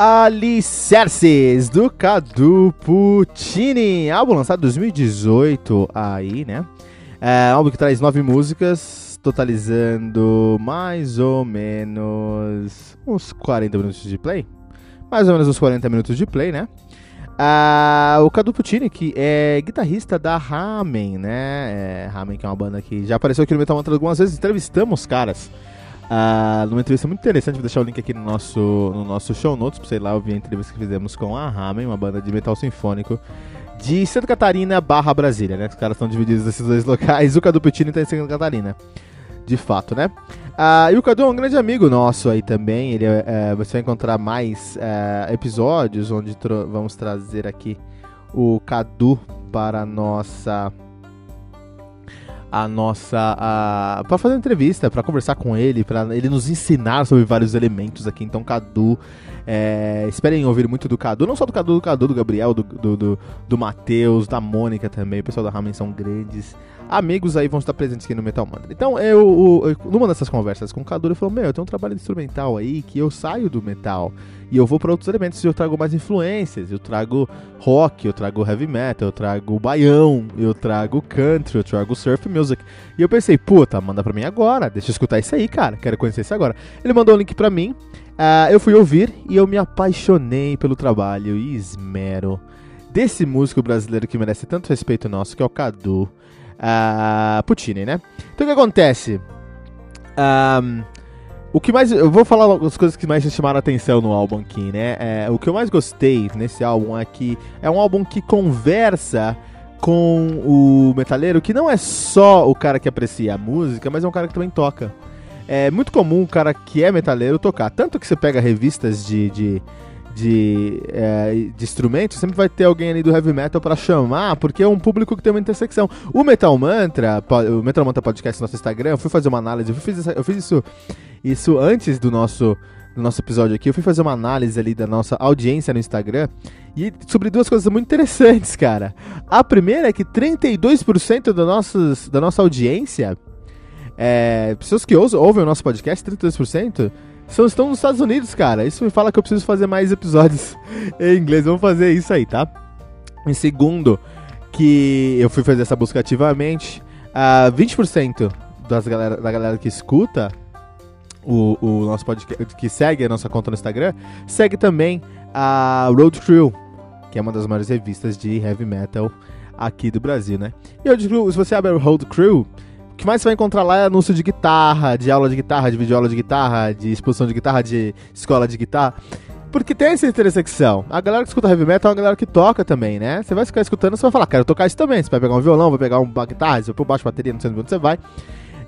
Alicerces, do Cadu Puccini, álbum lançado em 2018 aí, né? É, álbum que traz nove músicas, totalizando mais ou menos uns 40 minutos de play. Mais ou menos uns 40 minutos de play, né? Ah, o Cadu Puccini, que é guitarrista da Ramen, né? É, Ramen, que é uma banda que já apareceu aqui no Metal Mantra algumas vezes, entrevistamos caras Uh, numa entrevista muito interessante, vou deixar o link aqui no nosso, no nosso show notes, pra ir lá ouvir a entrevista que fizemos com a Ramen, uma banda de metal sinfônico de Santa Catarina barra Brasília, né? Os caras estão divididos nesses dois locais, o Cadu Petini tá em Santa Catarina, de fato, né? Uh, e o Cadu é um grande amigo nosso aí também, ele, uh, você vai encontrar mais uh, episódios onde vamos trazer aqui o Cadu para a nossa a nossa. Para fazer uma entrevista, para conversar com ele, para ele nos ensinar sobre vários elementos aqui. Então, Cadu. É, esperem ouvir muito do Cadu, não só do Cadu, do Cadu, do Gabriel, do, do, do, do Matheus, da Mônica também. O pessoal da Ramen são grandes amigos aí, vão estar presentes aqui no Metal Mantra. Então, eu, eu, numa dessas conversas com o Cadu, ele falou: Meu, eu tenho um trabalho instrumental aí que eu saio do metal e eu vou para outros elementos. Eu trago mais influências. Eu trago rock, eu trago heavy metal, eu trago baião, eu trago country, eu trago surf music. E eu pensei, puta, manda pra mim agora. Deixa eu escutar isso aí, cara. Quero conhecer isso agora. Ele mandou o um link pra mim. Uh, eu fui ouvir e eu me apaixonei pelo trabalho e esmero desse músico brasileiro que merece tanto respeito nosso, que é o Cadu uh, Puccini, né? Então o que acontece? Um, o que mais. Eu vou falar as coisas que mais me chamaram a atenção no álbum aqui, né? É, o que eu mais gostei nesse álbum é que é um álbum que conversa com o metaleiro, que não é só o cara que aprecia a música, mas é um cara que também toca. É muito comum o cara que é metaleiro tocar. Tanto que você pega revistas de, de de, é, de instrumentos, sempre vai ter alguém ali do heavy metal para chamar, porque é um público que tem uma intersecção. O Metal Mantra, o Metal Mantra Podcast no nosso Instagram, eu fui fazer uma análise, eu fiz, eu fiz isso, isso antes do nosso, do nosso episódio aqui, eu fui fazer uma análise ali da nossa audiência no Instagram e sobre duas coisas muito interessantes, cara. A primeira é que 32% da, nossos, da nossa audiência, é, pessoas que ouvem o nosso podcast, 32%, são, estão nos Estados Unidos, cara. Isso me fala que eu preciso fazer mais episódios em inglês. Vamos fazer isso aí, tá? Em segundo, que eu fui fazer essa busca ativamente. Uh, 20% das galera, da galera que escuta o, o nosso podcast, que segue a nossa conta no Instagram, segue também a Road Crew, que é uma das maiores revistas de heavy metal aqui do Brasil, né? E Road Crew, se você abre o Road Crew, que mais você vai encontrar lá é anúncio de guitarra, de aula de guitarra, de videoaula de guitarra, de exposição de guitarra, de escola de guitarra. Porque tem essa intersecção. A galera que escuta heavy metal é uma galera que toca também, né? Você vai ficar escutando, você vai falar, quero tocar isso também. Você vai pegar um violão, vai pegar uma guitarra, você vai pôr baixo bateria, não sei onde você vai.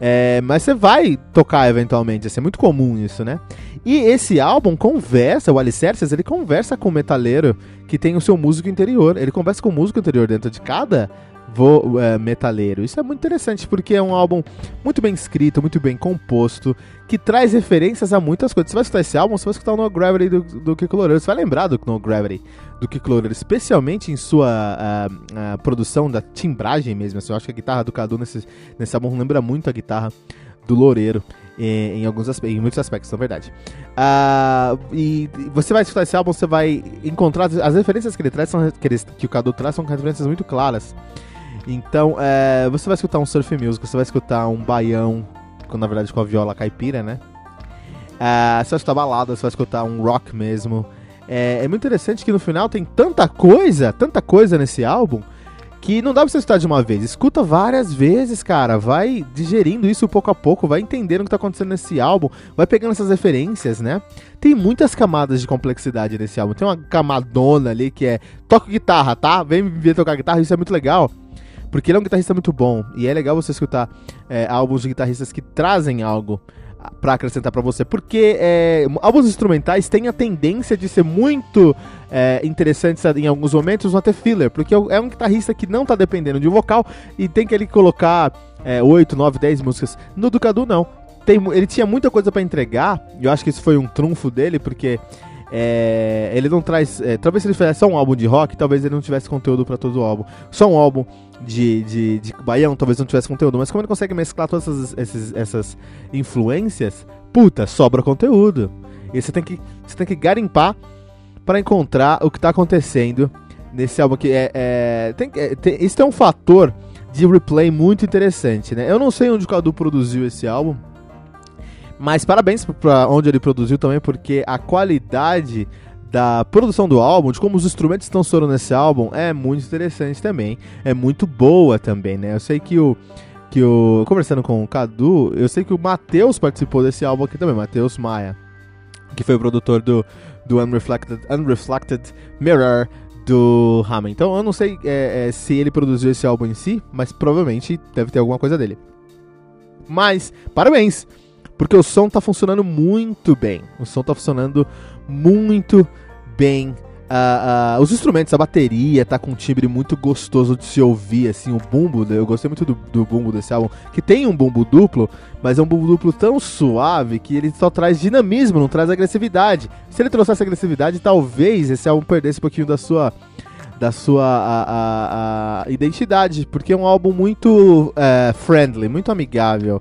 É, mas você vai tocar eventualmente, assim, é muito comum isso, né? E esse álbum conversa, o Alicerces, ele conversa com o metaleiro que tem o seu músico interior. Ele conversa com o músico interior dentro de cada vo, é, metaleiro. Isso é muito interessante porque é um álbum muito bem escrito, muito bem composto, que traz referências a muitas coisas. Você vai escutar esse álbum, você vai escutar o No Gravity do, do Kick Loureiro, você vai lembrar do No Gravity do Kick Loureiro, especialmente em sua uh, uh, produção da timbragem mesmo. Assim, eu acho que a guitarra do Cadu nesse, nesse álbum lembra muito a guitarra do Loureiro em, alguns em muitos aspectos, na verdade. Uh, e você vai escutar esse álbum, você vai encontrar as referências que ele traz, são, que, ele, que o Cadu traz, são referências muito claras. Então, é, você vai escutar um surf music, você vai escutar um baião, na verdade com a viola caipira, né? Uh, você vai escutar balada, você vai escutar um rock mesmo. É, é muito interessante que no final tem tanta coisa, tanta coisa nesse álbum que não dá pra você escutar de uma vez. Escuta várias vezes, cara. Vai digerindo isso pouco a pouco, vai entendendo o que tá acontecendo nesse álbum, vai pegando essas referências, né? Tem muitas camadas de complexidade nesse álbum. Tem uma camadona ali que é toca guitarra, tá? Vem me ver tocar guitarra, isso é muito legal. Porque ele é um guitarrista muito bom. E é legal você escutar é, álbuns de guitarristas que trazem algo para acrescentar para você, porque é, álbuns instrumentais têm a tendência de ser muito é, interessantes em alguns momentos, até filler, porque é um guitarrista que não tá dependendo de um vocal e tem que ele colocar é, 8, 9, 10 músicas. No Ducadu não. Tem, ele tinha muita coisa para entregar, e eu acho que isso foi um trunfo dele, porque é, ele não traz. É, talvez se ele fizesse só um álbum de rock, talvez ele não tivesse conteúdo para todo o álbum. Só um álbum de, de, de baião, talvez não tivesse conteúdo. Mas como ele consegue mesclar todas essas, essas, essas influências, puta, sobra conteúdo. E você tem que, você tem que garimpar para encontrar o que tá acontecendo nesse álbum aqui. É, é, tem, é, tem, isso é um fator de replay muito interessante, né? Eu não sei onde o Cadu produziu esse álbum. Mas parabéns para onde ele produziu também, porque a qualidade da produção do álbum, de como os instrumentos estão soando nesse álbum, é muito interessante também. É muito boa também, né? Eu sei que o. Que o. Conversando com o Cadu, eu sei que o Matheus participou desse álbum aqui também, Matheus Maia. Que foi o produtor do, do Unreflected, Unreflected Mirror do Hammond. Então eu não sei é, é, se ele produziu esse álbum em si, mas provavelmente deve ter alguma coisa dele. Mas, parabéns! Porque o som tá funcionando muito bem. O som tá funcionando muito bem. Uh, uh, os instrumentos, a bateria tá com um timbre muito gostoso de se ouvir, assim, o bumbo, eu gostei muito do, do bumbo desse álbum, que tem um bumbo duplo, mas é um bumbo duplo tão suave que ele só traz dinamismo, não traz agressividade. Se ele trouxesse agressividade, talvez esse álbum perdesse um pouquinho da sua da sua a, a, a identidade, porque é um álbum muito uh, friendly, muito amigável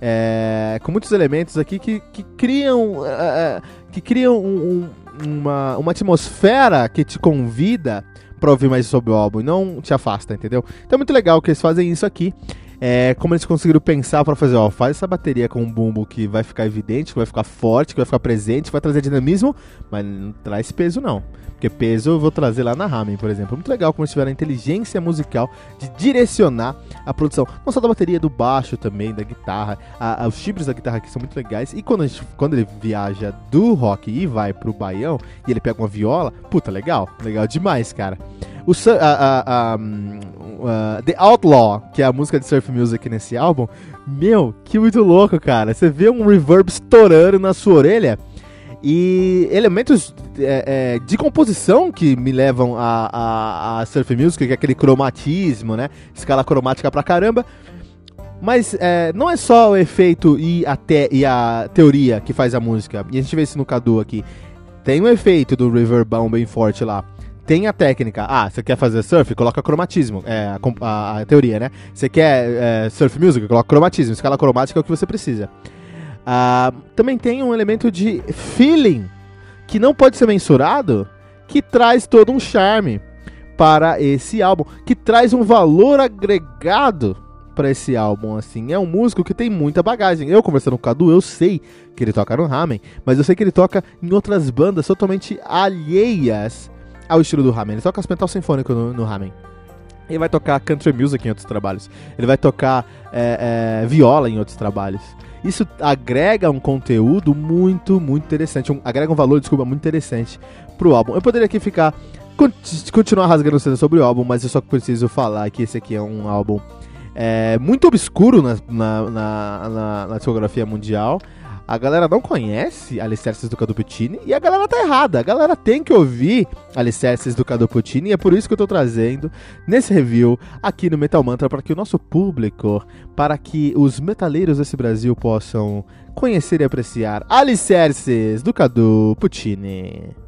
é, com muitos elementos aqui que, que criam, uh, que criam um, um, uma, uma atmosfera que te convida para ouvir mais sobre o álbum e não te afasta, entendeu? Então é muito legal que eles fazem isso aqui. É, como eles conseguiram pensar para fazer, ó, faz essa bateria com um bumbo que vai ficar evidente, que vai ficar forte, que vai ficar presente, vai trazer dinamismo, mas não traz peso não. Porque peso eu vou trazer lá na Ramen, por exemplo. Muito legal como eles tiveram a inteligência musical de direcionar a produção. Não só da bateria, do baixo também, da guitarra. A, a, os timbres da guitarra aqui são muito legais. E quando, gente, quando ele viaja do rock e vai pro baião, e ele pega uma viola, puta, legal. Legal demais, cara. O, a, a, a, The Outlaw, que é a música de surf music nesse álbum, meu, que muito louco, cara. Você vê um reverb estourando na sua orelha e elementos é, é, de composição que me levam a, a, a, surf music, que é aquele cromatismo, né? Escala cromática pra caramba. Mas é, não é só o efeito e a, te, e a teoria que faz a música. E a gente vê isso no Cadu aqui. Tem um efeito do reverbão bem forte lá. Tem a técnica. Ah, você quer fazer surf? Coloca cromatismo. É a, a, a teoria, né? Você quer é, surf music? Coloca cromatismo. Escala cromática é o que você precisa. Uh, também tem um elemento de feeling que não pode ser mensurado, que traz todo um charme para esse álbum, que traz um valor agregado para esse álbum, assim. É um músico que tem muita bagagem. Eu conversando com o Cadu, eu sei que ele toca no Ramen, mas eu sei que ele toca em outras bandas totalmente alheias ao estilo do Ramen. Ele toca metal sinfônico no, no Ramen. Ele vai tocar country music em outros trabalhos. Ele vai tocar é, é, viola em outros trabalhos. Isso agrega um conteúdo muito, muito interessante. Um, agrega um valor, desculpa, muito interessante pro álbum. Eu poderia aqui ficar. continuar rasgando cena sobre o álbum, mas eu só preciso falar que esse aqui é um álbum é, muito obscuro na, na, na, na, na discografia mundial. A galera não conhece Alicerces do Caduputini e a galera tá errada. A galera tem que ouvir Alicerces do Caduputini e é por isso que eu tô trazendo nesse review aqui no Metal Mantra para que o nosso público, para que os metaleiros desse Brasil possam conhecer e apreciar Alicerces do Cadu Puccini.